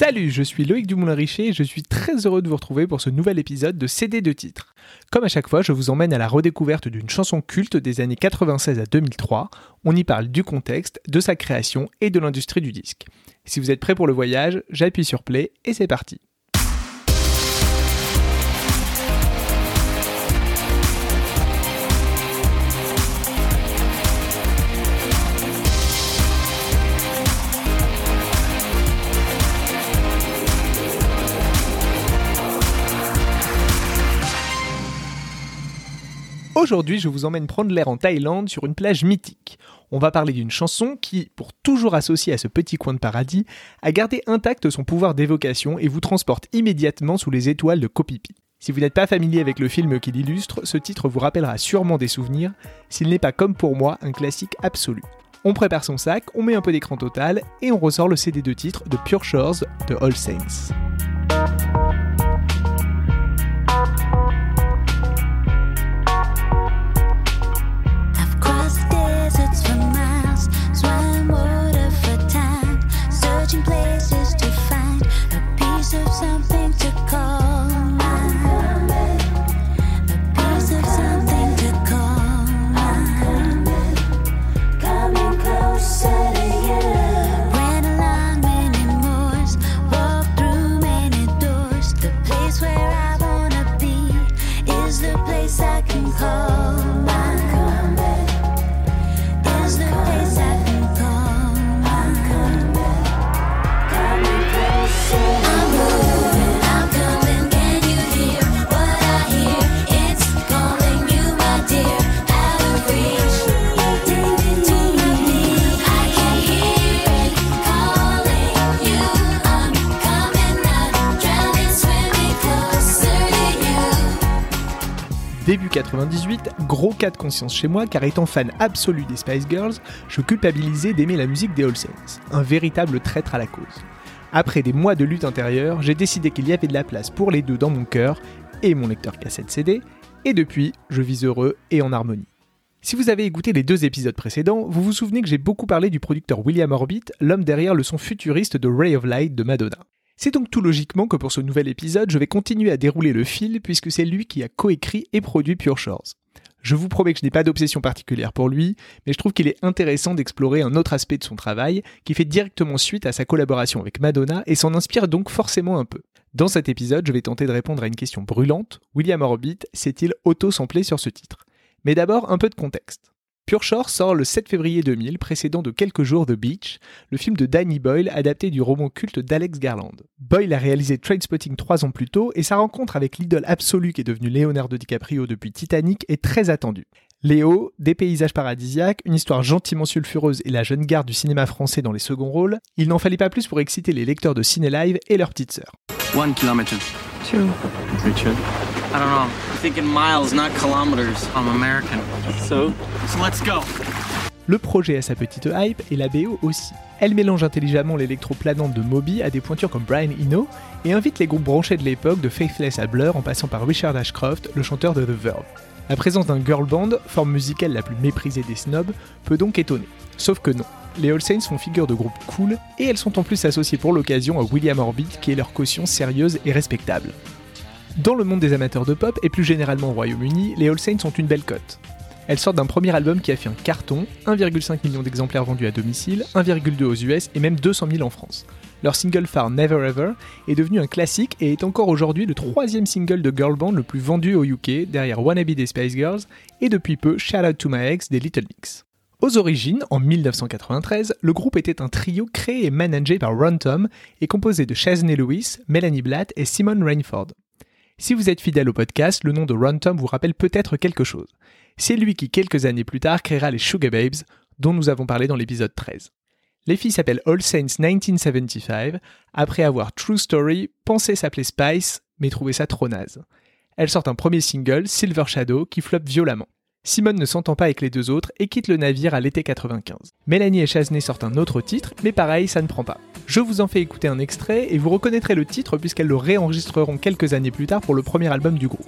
Salut, je suis Loïc Dumoulin-Richer et je suis très heureux de vous retrouver pour ce nouvel épisode de CD de titres. Comme à chaque fois, je vous emmène à la redécouverte d'une chanson culte des années 96 à 2003. On y parle du contexte, de sa création et de l'industrie du disque. Si vous êtes prêts pour le voyage, j'appuie sur play et c'est parti. Aujourd'hui, je vous emmène prendre l'air en Thaïlande sur une plage mythique. On va parler d'une chanson qui, pour toujours associée à ce petit coin de paradis, a gardé intact son pouvoir d'évocation et vous transporte immédiatement sous les étoiles de Koh Si vous n'êtes pas familier avec le film qui l'illustre, ce titre vous rappellera sûrement des souvenirs, s'il n'est pas comme pour moi un classique absolu. On prépare son sac, on met un peu d'écran total et on ressort le CD de titre de Pure Shores de All Saints. Gros cas de conscience chez moi car étant fan absolu des Spice Girls, je culpabilisais d'aimer la musique des All un véritable traître à la cause. Après des mois de lutte intérieure, j'ai décidé qu'il y avait de la place pour les deux dans mon cœur et mon lecteur cassette CD, et depuis, je vis heureux et en harmonie. Si vous avez écouté les deux épisodes précédents, vous vous souvenez que j'ai beaucoup parlé du producteur William Orbit, l'homme derrière le son futuriste de Ray of Light de Madonna. C'est donc tout logiquement que pour ce nouvel épisode, je vais continuer à dérouler le fil puisque c'est lui qui a coécrit et produit Pure Shores. Je vous promets que je n'ai pas d'obsession particulière pour lui, mais je trouve qu'il est intéressant d'explorer un autre aspect de son travail qui fait directement suite à sa collaboration avec Madonna et s'en inspire donc forcément un peu. Dans cet épisode, je vais tenter de répondre à une question brûlante. William Orbit s'est-il auto-samplé sur ce titre? Mais d'abord, un peu de contexte. Pure Shore sort le 7 février 2000, précédant de quelques jours The Beach, le film de Danny Boyle adapté du roman culte d'Alex Garland. Boyle a réalisé Trainspotting trois ans plus tôt et sa rencontre avec l'idole absolue qui est devenue Leonardo DiCaprio depuis Titanic est très attendue. Léo, des paysages paradisiaques, une histoire gentiment sulfureuse et la jeune garde du cinéma français dans les seconds rôles, il n'en fallait pas plus pour exciter les lecteurs de Ciné Live et leurs petites sœurs. One kilometer. Two. Richard. I don't know. Thinking miles, not kilometers. I'm American. So, so let's go. Le projet a sa petite hype et la BO aussi. Elle mélange intelligemment l'électro-planante de Moby à des pointures comme Brian Eno et invite les groupes branchés de l'époque de Faithless à Blur en passant par Richard Ashcroft, le chanteur de The Verve. La présence d'un girl band, forme musicale la plus méprisée des snobs, peut donc étonner. Sauf que non. Les All Saints font figure de groupe cool et elles sont en plus associées pour l'occasion à William Orbit qui est leur caution sérieuse et respectable. Dans le monde des amateurs de pop et plus généralement au Royaume-Uni, les All Saints ont une belle cote. Elles sortent d'un premier album qui a fait un carton, 1,5 million d'exemplaires vendus à domicile, 1,2 aux US et même 200 000 en France. Leur single phare Never Ever est devenu un classique et est encore aujourd'hui le troisième single de girl band le plus vendu au UK, derrière Wannabe des Spice Girls et depuis peu Shout Out to My Ex des Little Mix. Aux origines, en 1993, le groupe était un trio créé et managé par Ron Tom et composé de Shaznay Lewis, Melanie Blatt et Simon Rainford. Si vous êtes fidèle au podcast, le nom de Ron Tom vous rappelle peut-être quelque chose. C'est lui qui, quelques années plus tard, créera les Sugar Babes, dont nous avons parlé dans l'épisode 13. Les filles s'appellent All Saints 1975, après avoir True Story pensé s'appeler Spice, mais trouvé ça trop naze. Elles sortent un premier single, Silver Shadow, qui floppe violemment. Simone ne s'entend pas avec les deux autres et quitte le navire à l'été 95. Mélanie et Chasney sortent un autre titre, mais pareil, ça ne prend pas. Je vous en fais écouter un extrait et vous reconnaîtrez le titre puisqu'elles le réenregistreront quelques années plus tard pour le premier album du groupe.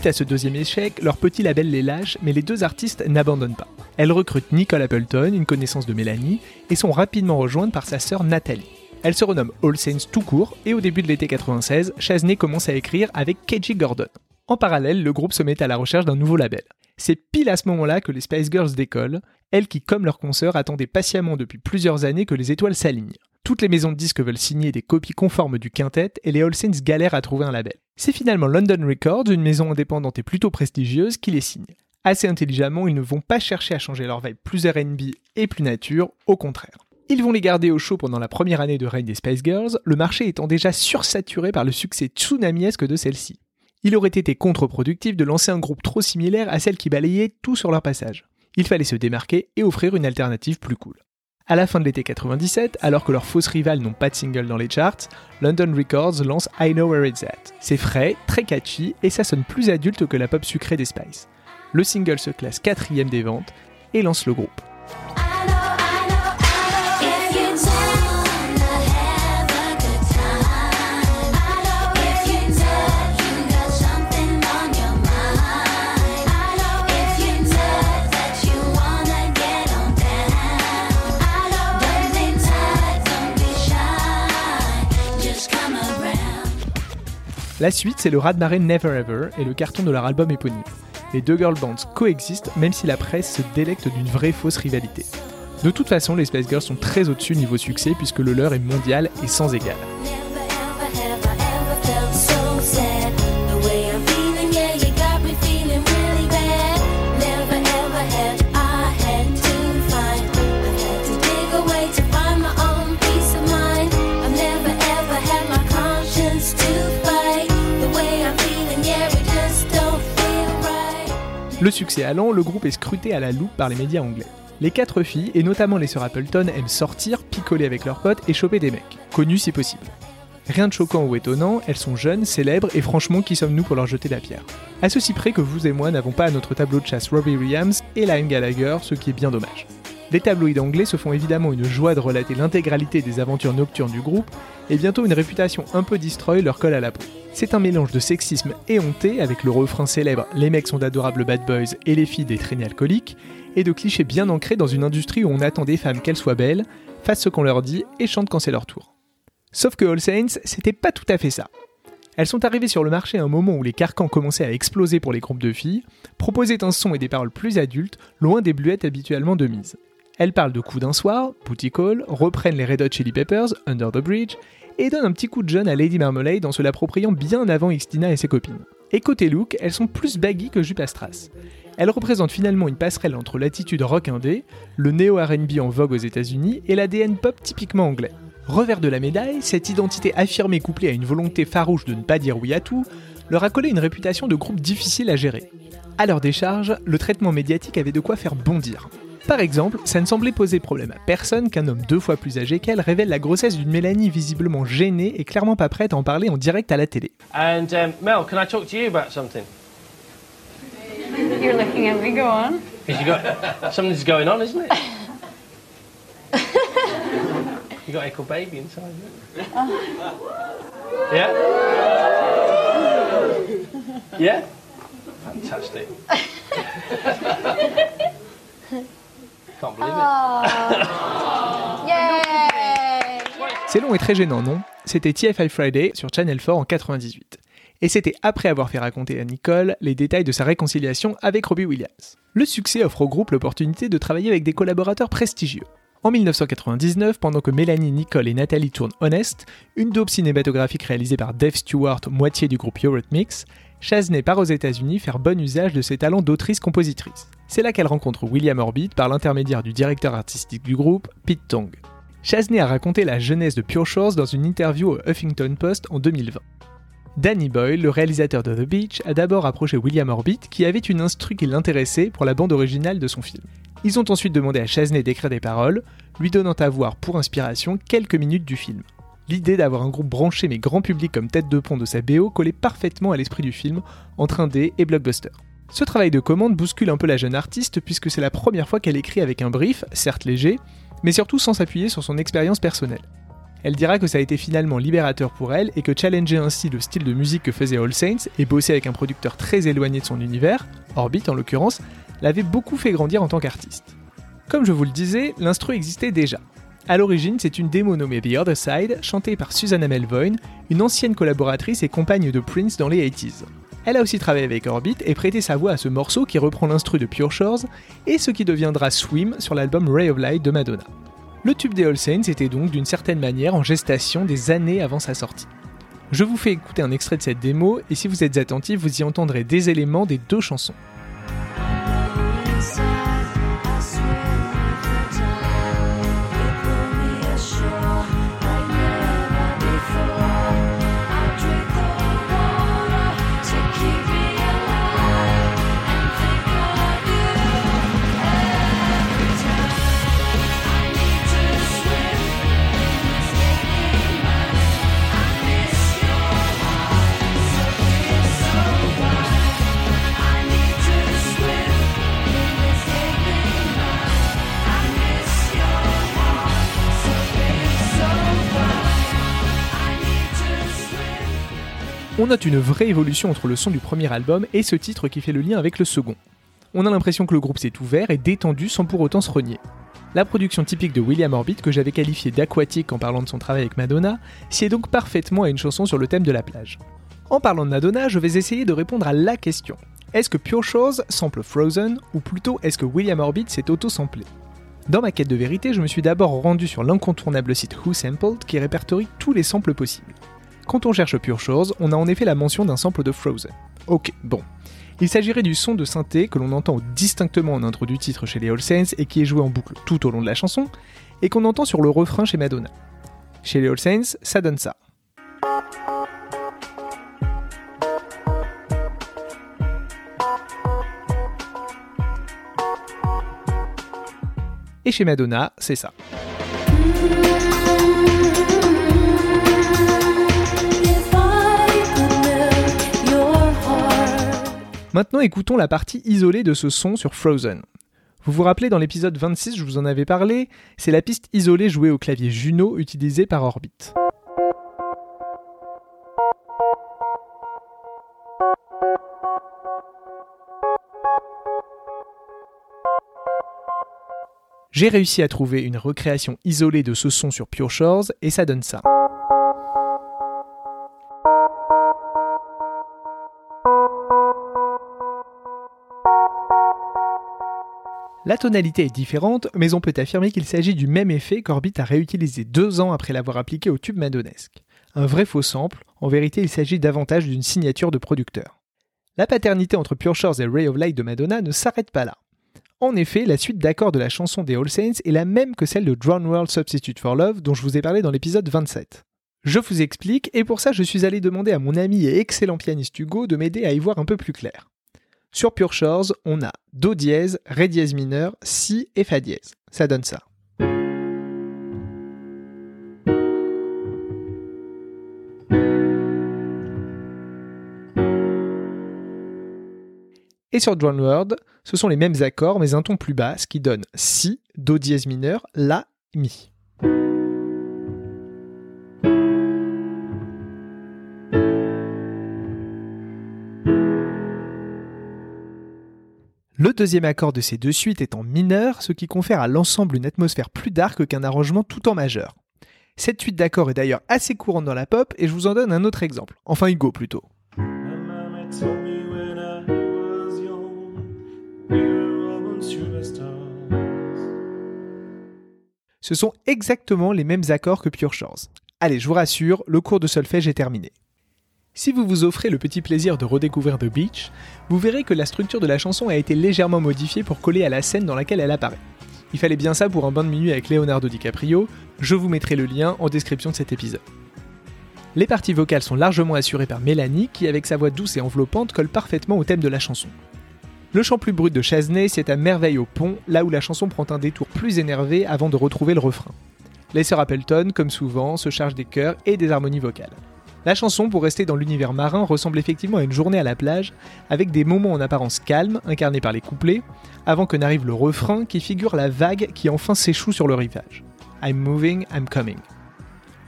Suite à ce deuxième échec, leur petit label les lâche, mais les deux artistes n'abandonnent pas. Elles recrutent Nicole Appleton, une connaissance de Mélanie, et sont rapidement rejointes par sa sœur Nathalie. Elle se renomme All Saints tout court, et au début de l'été 96, Chasney commence à écrire avec KG Gordon. En parallèle, le groupe se met à la recherche d'un nouveau label. C'est pile à ce moment-là que les Spice Girls décollent, elles qui, comme leurs consoeurs, attendaient patiemment depuis plusieurs années que les étoiles s'alignent. Toutes les maisons de disques veulent signer des copies conformes du quintet et les All Saints galèrent à trouver un label. C'est finalement London Records, une maison indépendante et plutôt prestigieuse, qui les signe. Assez intelligemment, ils ne vont pas chercher à changer leur vibe plus RB et plus nature, au contraire. Ils vont les garder au chaud pendant la première année de règne des Spice Girls, le marché étant déjà sursaturé par le succès tsunamiesque de celle-ci. Il aurait été contre-productif de lancer un groupe trop similaire à celle qui balayait tout sur leur passage. Il fallait se démarquer et offrir une alternative plus cool. À la fin de l'été 97, alors que leurs fausses rivales n'ont pas de single dans les charts, London Records lance I Know Where It's At. C'est frais, très catchy et ça sonne plus adulte que la pop sucrée des Spice. Le single se classe quatrième des ventes et lance le groupe. La suite, c'est le raz-de-marée Never Ever et le carton de leur album éponyme. Les deux girl bands coexistent même si la presse se délecte d'une vraie fausse rivalité. De toute façon, les Spice Girls sont très au-dessus niveau succès puisque le leur est mondial et sans égal. Le succès allant, le groupe est scruté à la loupe par les médias anglais. Les quatre filles, et notamment les sœurs Appleton, aiment sortir, picoler avec leurs potes et choper des mecs, connus si possible. Rien de choquant ou étonnant, elles sont jeunes, célèbres et franchement qui sommes-nous pour leur jeter la pierre? À ceci près que vous et moi n'avons pas à notre tableau de chasse Robbie Williams et Liam Gallagher, ce qui est bien dommage. Les tabloïds anglais se font évidemment une joie de relater l'intégralité des aventures nocturnes du groupe, et bientôt une réputation un peu destroy leur colle à la peau. C'est un mélange de sexisme éhonté avec le refrain célèbre Les mecs sont d'adorables bad boys et les filles des traînées alcooliques, et de clichés bien ancrés dans une industrie où on attend des femmes qu'elles soient belles, fassent ce qu'on leur dit et chantent quand c'est leur tour. Sauf que All Saints, c'était pas tout à fait ça. Elles sont arrivées sur le marché à un moment où les carcans commençaient à exploser pour les groupes de filles, proposaient un son et des paroles plus adultes, loin des bluettes habituellement de mise. Elles parlent de coups d'un soir, Booty Call, reprennent les Red Hot Chili Peppers, Under the Bridge, et donne un petit coup de jeune à Lady Marmalade en se l'appropriant bien avant Xtina et ses copines. Et côté look, elles sont plus baggy que jupe à. Elles représentent finalement une passerelle entre l'attitude rock indé, le néo-RB en vogue aux États-Unis et l'ADN pop typiquement anglais. Revers de la médaille, cette identité affirmée couplée à une volonté farouche de ne pas dire oui à tout, leur a collé une réputation de groupe difficile à gérer. À leur décharge, le traitement médiatique avait de quoi faire bondir. Par exemple, ça ne semblait poser problème à personne qu'un homme deux fois plus âgé qu'elle révèle la grossesse d'une Mélanie visiblement gênée et clairement pas prête à en parler en direct à la télé. And um, Mel, can I talk to you about something? You're looking at me, go on. Because you got something's going on, isn't it? you got Echo Baby inside. Yeah? Yeah? Fantastic. Can't believe it. C'est long et très gênant, non? C'était TFI Friday sur Channel 4 en 98. Et c'était après avoir fait raconter à Nicole les détails de sa réconciliation avec Robbie Williams. Le succès offre au groupe l'opportunité de travailler avec des collaborateurs prestigieux. En 1999, pendant que Mélanie, Nicole et Nathalie tournent Honest, une dope cinématographique réalisée par Dave Stewart, moitié du groupe Eurythmics, Chasney part aux États-Unis faire bon usage de ses talents d'autrice-compositrice. C'est là qu'elle rencontre William Orbit par l'intermédiaire du directeur artistique du groupe, Pete Tong. Chasney a raconté la jeunesse de Pure Shores dans une interview au Huffington Post en 2020. Danny Boyle, le réalisateur de The Beach, a d'abord approché William Orbit qui avait une instru qui l'intéressait pour la bande originale de son film. Ils ont ensuite demandé à Chasney d'écrire des paroles, lui donnant à voir pour inspiration quelques minutes du film. L'idée d'avoir un groupe branché mais grand public comme tête de pont de sa BO collait parfaitement à l'esprit du film, entre indé et blockbuster. Ce travail de commande bouscule un peu la jeune artiste puisque c'est la première fois qu'elle écrit avec un brief, certes léger, mais surtout sans s'appuyer sur son expérience personnelle. Elle dira que ça a été finalement libérateur pour elle et que challenger ainsi le style de musique que faisait All Saints et bosser avec un producteur très éloigné de son univers, Orbit en l'occurrence, l'avait beaucoup fait grandir en tant qu'artiste. Comme je vous le disais, l'instru existait déjà. À l'origine, c'est une démo nommée The Other Side, chantée par Susanna Melvoin, une ancienne collaboratrice et compagne de Prince dans les 80s. Elle a aussi travaillé avec Orbit et prêté sa voix à ce morceau qui reprend l'instru de Pure Shores et ce qui deviendra Swim sur l'album Ray of Light de Madonna. Le tube des All Saints était donc d'une certaine manière en gestation des années avant sa sortie. Je vous fais écouter un extrait de cette démo et si vous êtes attentif, vous y entendrez des éléments des deux chansons. On note une vraie évolution entre le son du premier album et ce titre qui fait le lien avec le second. On a l'impression que le groupe s'est ouvert et détendu sans pour autant se renier. La production typique de William Orbit, que j'avais qualifiée d'aquatique en parlant de son travail avec Madonna, sied donc parfaitement à une chanson sur le thème de la plage. En parlant de Madonna, je vais essayer de répondre à la question. Est-ce que Pure Shores sample Frozen, ou plutôt est-ce que William Orbit s'est auto-samplé? Dans ma quête de vérité, je me suis d'abord rendu sur l'incontournable site Who Sampled qui répertorie tous les samples possibles. Quand on cherche Pure Shores, on a en effet la mention d'un sample de Frozen. Ok, bon. Il s'agirait du son de synthé que l'on entend distinctement en intro du titre chez les All Saints et qui est joué en boucle tout au long de la chanson, et qu'on entend sur le refrain chez Madonna. Chez les All Saints, ça donne ça. Et chez Madonna, c'est ça. Maintenant écoutons la partie isolée de ce son sur Frozen. Vous vous rappelez dans l'épisode 26, je vous en avais parlé, c'est la piste isolée jouée au clavier Juno utilisée par Orbit. J'ai réussi à trouver une recréation isolée de ce son sur Pure Shores et ça donne ça. La tonalité est différente, mais on peut affirmer qu'il s'agit du même effet qu'Orbit a réutilisé deux ans après l'avoir appliqué au tube madonesque. Un vrai faux sample, en vérité il s'agit davantage d'une signature de producteur. La paternité entre Pure Shores et Ray of Light de Madonna ne s'arrête pas là. En effet, la suite d'accords de la chanson des All Saints est la même que celle de Drown World Substitute for Love dont je vous ai parlé dans l'épisode 27. Je vous explique, et pour ça je suis allé demander à mon ami et excellent pianiste Hugo de m'aider à y voir un peu plus clair. Sur Pure Shores, on a Do dièse, Ré dièse mineur, Si et Fa dièse. Ça donne ça. Et sur Drown World, ce sont les mêmes accords mais un ton plus bas, ce qui donne Si, Do dièse mineur, La, Mi. Le deuxième accord de ces deux suites est en mineur, ce qui confère à l'ensemble une atmosphère plus dark qu'un arrangement tout en majeur. Cette suite d'accords est d'ailleurs assez courante dans la pop et je vous en donne un autre exemple, enfin Hugo plutôt. Ce sont exactement les mêmes accords que Pure Shores. Allez, je vous rassure, le cours de solfège est terminé. Si vous vous offrez le petit plaisir de redécouvrir The Beach, vous verrez que la structure de la chanson a été légèrement modifiée pour coller à la scène dans laquelle elle apparaît. Il fallait bien ça pour un bain de minuit avec Leonardo DiCaprio, je vous mettrai le lien en description de cet épisode. Les parties vocales sont largement assurées par Mélanie qui, avec sa voix douce et enveloppante, colle parfaitement au thème de la chanson. Le chant plus brut de Chasney c'est à merveille au pont, là où la chanson prend un détour plus énervé avant de retrouver le refrain. Les sœurs Appleton, comme souvent, se chargent des chœurs et des harmonies vocales. La chanson, pour rester dans l'univers marin, ressemble effectivement à une journée à la plage, avec des moments en apparence calmes, incarnés par les couplets, avant que n'arrive le refrain qui figure la vague qui enfin s'échoue sur le rivage. I'm moving, I'm coming.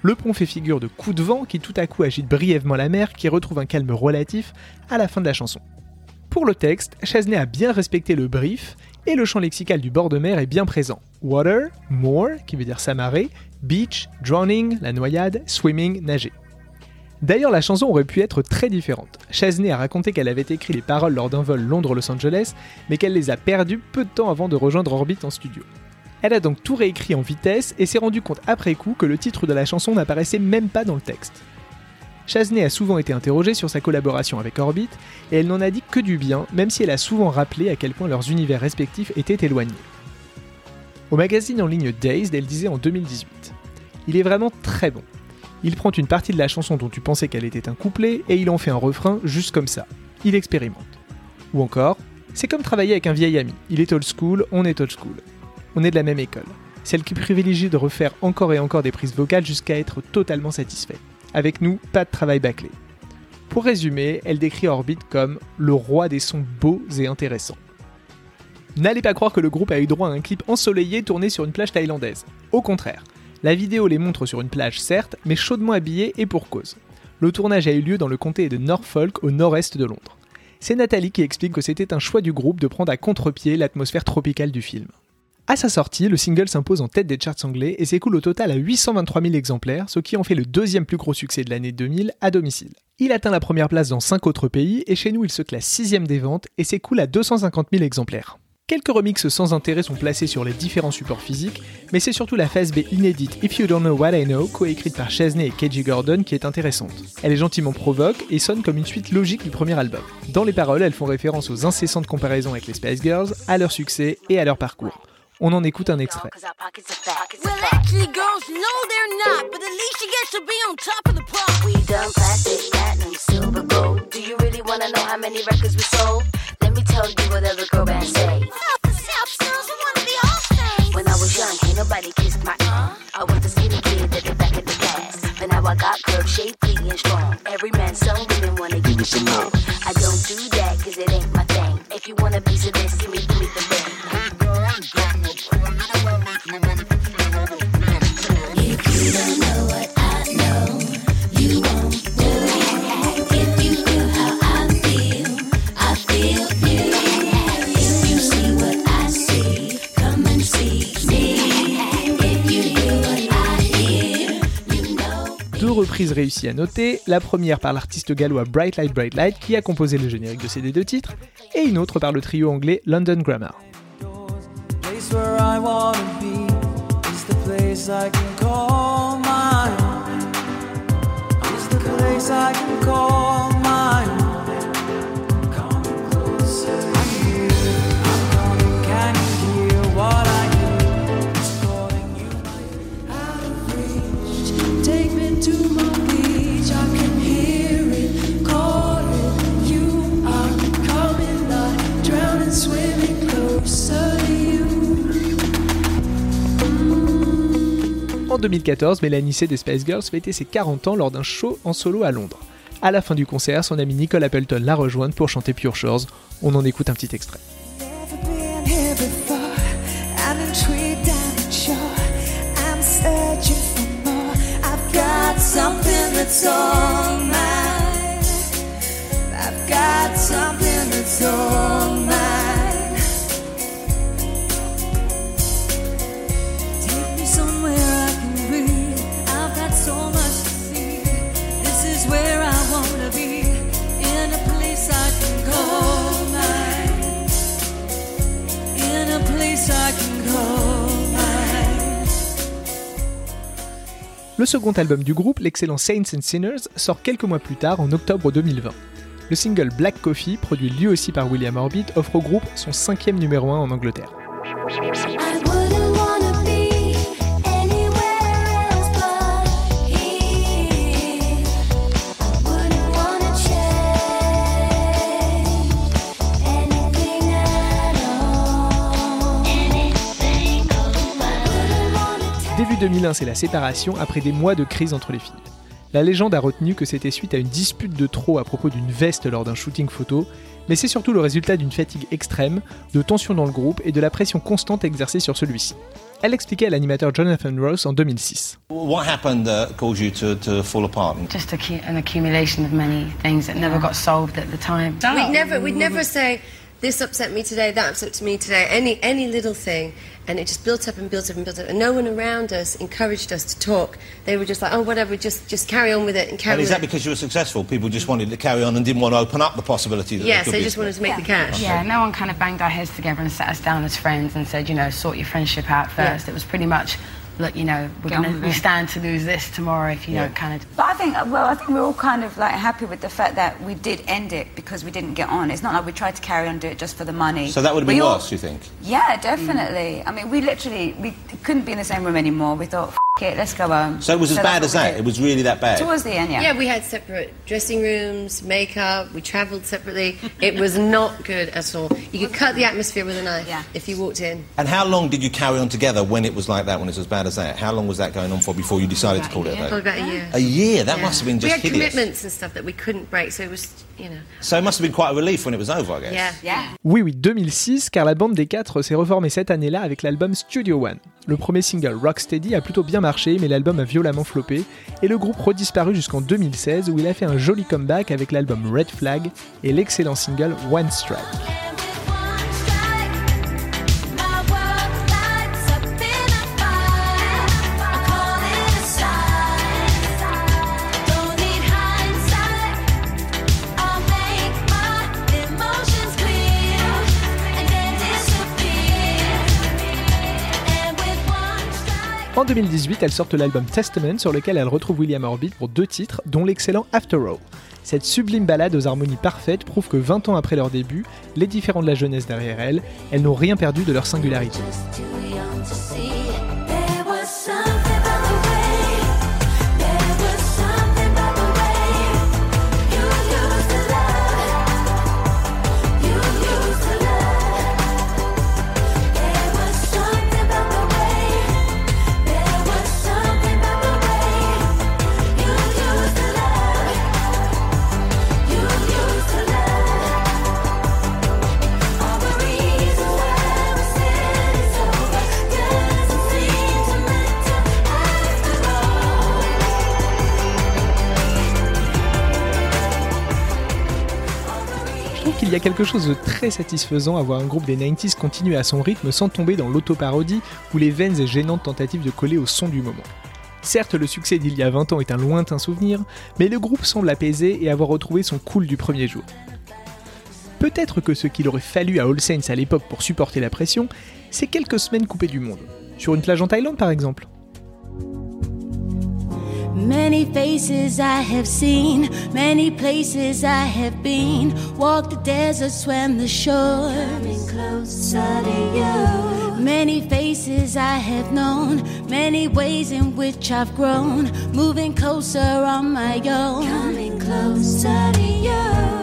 Le pont fait figure de coup de vent qui tout à coup agite brièvement la mer qui retrouve un calme relatif à la fin de la chanson. Pour le texte, Chesney a bien respecté le brief et le champ lexical du bord de mer est bien présent. Water, more, qui veut dire s'amarrer, beach, drowning, la noyade, swimming, nager. D'ailleurs, la chanson aurait pu être très différente. Chesney a raconté qu'elle avait écrit les paroles lors d'un vol Londres-Los Angeles, mais qu'elle les a perdues peu de temps avant de rejoindre Orbit en studio. Elle a donc tout réécrit en vitesse et s'est rendu compte après coup que le titre de la chanson n'apparaissait même pas dans le texte. Chesney a souvent été interrogée sur sa collaboration avec Orbit et elle n'en a dit que du bien, même si elle a souvent rappelé à quel point leurs univers respectifs étaient éloignés. Au magazine en ligne Dazed, elle disait en 2018 Il est vraiment très bon. Il prend une partie de la chanson dont tu pensais qu'elle était un couplet et il en fait un refrain juste comme ça. Il expérimente. Ou encore, c'est comme travailler avec un vieil ami. Il est old school, on est old school. On est de la même école. Celle qui privilégie de refaire encore et encore des prises vocales jusqu'à être totalement satisfait. Avec nous, pas de travail bâclé. Pour résumer, elle décrit Orbit comme le roi des sons beaux et intéressants. N'allez pas croire que le groupe a eu droit à un clip ensoleillé tourné sur une plage thaïlandaise. Au contraire, la vidéo les montre sur une plage certes, mais chaudement habillée et pour cause. Le tournage a eu lieu dans le comté de Norfolk au nord-est de Londres. C'est Nathalie qui explique que c'était un choix du groupe de prendre à contre-pied l'atmosphère tropicale du film. À sa sortie, le single s'impose en tête des charts anglais et s'écoule au total à 823 000 exemplaires, ce qui en fait le deuxième plus gros succès de l'année 2000 à domicile. Il atteint la première place dans 5 autres pays et chez nous il se classe 6 des ventes et s'écoule à 250 000 exemplaires. Quelques remixes sans intérêt sont placés sur les différents supports physiques, mais c'est surtout la phase B inédite If You Don't Know What I Know, coécrite par Chesney et KG Gordon, qui est intéressante. Elle est gentiment provoque et sonne comme une suite logique du premier album. Dans les paroles, elles font référence aux incessantes comparaisons avec les Spice Girls, à leur succès et à leur parcours. On en écoute un extrait. Tell you whatever girl band say. When I was young, ain't nobody kissed my uh. I was the skinny kid that the back of the class. But now I got curves, shapely and strong. Every man, some women wanna give me some more. I don't do that cause it ain't my thing. If you wanna piece of this, give me, give me the ring. If reprises réussies à noter, la première par l'artiste gallois Bright Light Bright Light qui a composé le générique de ces deux titres, et une autre par le trio anglais London Grammar. 2014, Mélanie C des Spice Girls fêtait ses 40 ans lors d'un show en solo à Londres. À la fin du concert, son ami Nicole Appleton l'a rejointe pour chanter Pure Shores. On en écoute un petit extrait. Second album du groupe, l'excellent Saints and Sinners, sort quelques mois plus tard, en octobre 2020. Le single Black Coffee, produit lui aussi par William Orbit, offre au groupe son cinquième numéro 1 en Angleterre. Début 2001, c'est la séparation après des mois de crise entre les filles. La légende a retenu que c'était suite à une dispute de trop à propos d'une veste lors d'un shooting photo, mais c'est surtout le résultat d'une fatigue extrême, de tensions dans le groupe et de la pression constante exercée sur celui-ci. Elle expliquait à l'animateur Jonathan Ross en 2006. What happened that caused you to, to fall apart? Just an accumulation of many things that never got solved at the time. We'd never, we'd never say, this upset me today, that upset me today, any, any little thing. And it just built up and built up and built up. And no one around us encouraged us to talk. They were just like, oh, whatever, just, just carry on with it and carry And is on. that because you were successful? People just wanted to carry on and didn't want to open up the possibility that Yes, there could they be just wanted to make the cash. Yeah, no one kind of banged our heads together and sat us down as friends and said, you know, sort your friendship out Yeah. first. It was pretty much, look, you know, we're gonna we it. stand to lose this tomorrow if you don't kind of But I think, well, I think we're all kind of like happy with the fact that we did end it because we didn't get on. It's not like we tried to carry on do it just for the money. So that would have been We all- worse, you think? Yeah, definitely. I mean, we literally we couldn't be in the same room anymore. We thought, F- it, let's go home. So it was as bad as that? It was really that bad? Towards the end, yeah. Yeah, we had separate dressing rooms, makeup, we travelled separately. It was not good at all. You could cut the atmosphere with a knife Yeah. if you walked in. And how long did you carry on together when it was like that, when it was as bad as that? How long was that going on for before you decided to call it a Probably day? about a year. A year? That Yeah. must have been just We just had hideous. commitments and stuff that we couldn't break, so it was, you know. So it must have been quite a relief when it was over, I guess. Yeah. Yeah. Oui, oui, 2006, car la bande des quatre s'est reformée cette année-là avec l'album Studio One. Le premier single Rocksteady a plutôt bien marché, mais l'album a violemment floppé, et le groupe redisparu jusqu'en 2016 où il a fait un joli comeback avec l'album Red Flag et l'excellent single One Strike. En 2018, elles sortent l'album Testament sur lequel elles retrouvent William Orbit pour deux titres, dont l'excellent After All. Cette sublime balade aux harmonies parfaites prouve que 20 ans après leur début, les différents de la jeunesse derrière elles, elles n'ont rien perdu de leur singularité. Chose de très satisfaisant à voir un groupe des 90s continuer à son rythme sans tomber dans l'autoparodie ou les vaines et gênantes tentatives de coller au son du moment. Certes, le succès d'il y a 20 ans est un lointain souvenir, mais le groupe semble apaisé et avoir retrouvé son cool du premier jour. Peut-être que ce qu'il aurait fallu à All Saints à l'époque pour supporter la pression, c'est quelques semaines coupées du monde. Sur une plage en Thaïlande par exemple. Many faces I have seen, many places I have been. Walked the desert, swam the shore. Coming closer to you. Many faces I have known, many ways in which I've grown. Moving closer on my own. Coming closer to you.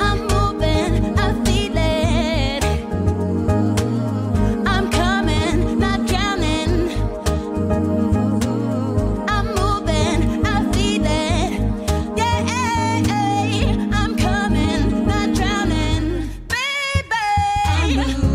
Baby, I'm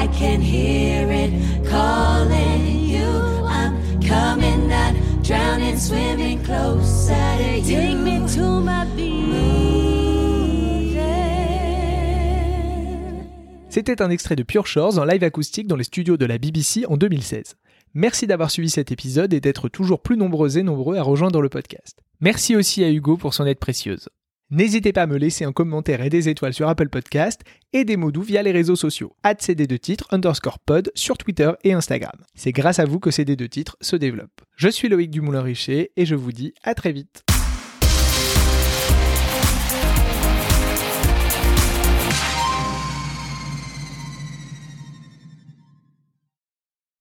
I can hear it calling you. I'm coming, not drowning, swimming closer to you. Take me to my beat. C'était un extrait de Pure Shores en live acoustique dans les studios de la BBC en 2016. Merci d'avoir suivi cet épisode et d'être toujours plus nombreux et nombreux à rejoindre le podcast. Merci aussi à Hugo pour son aide précieuse. N'hésitez pas à me laisser un commentaire et des étoiles sur Apple Podcast et des mots doux via les réseaux sociaux CD de titre underscore pod sur Twitter et Instagram. C'est grâce à vous que CD de titre se développe. Je suis Loïc Dumoulin-Richer et je vous dis à très vite.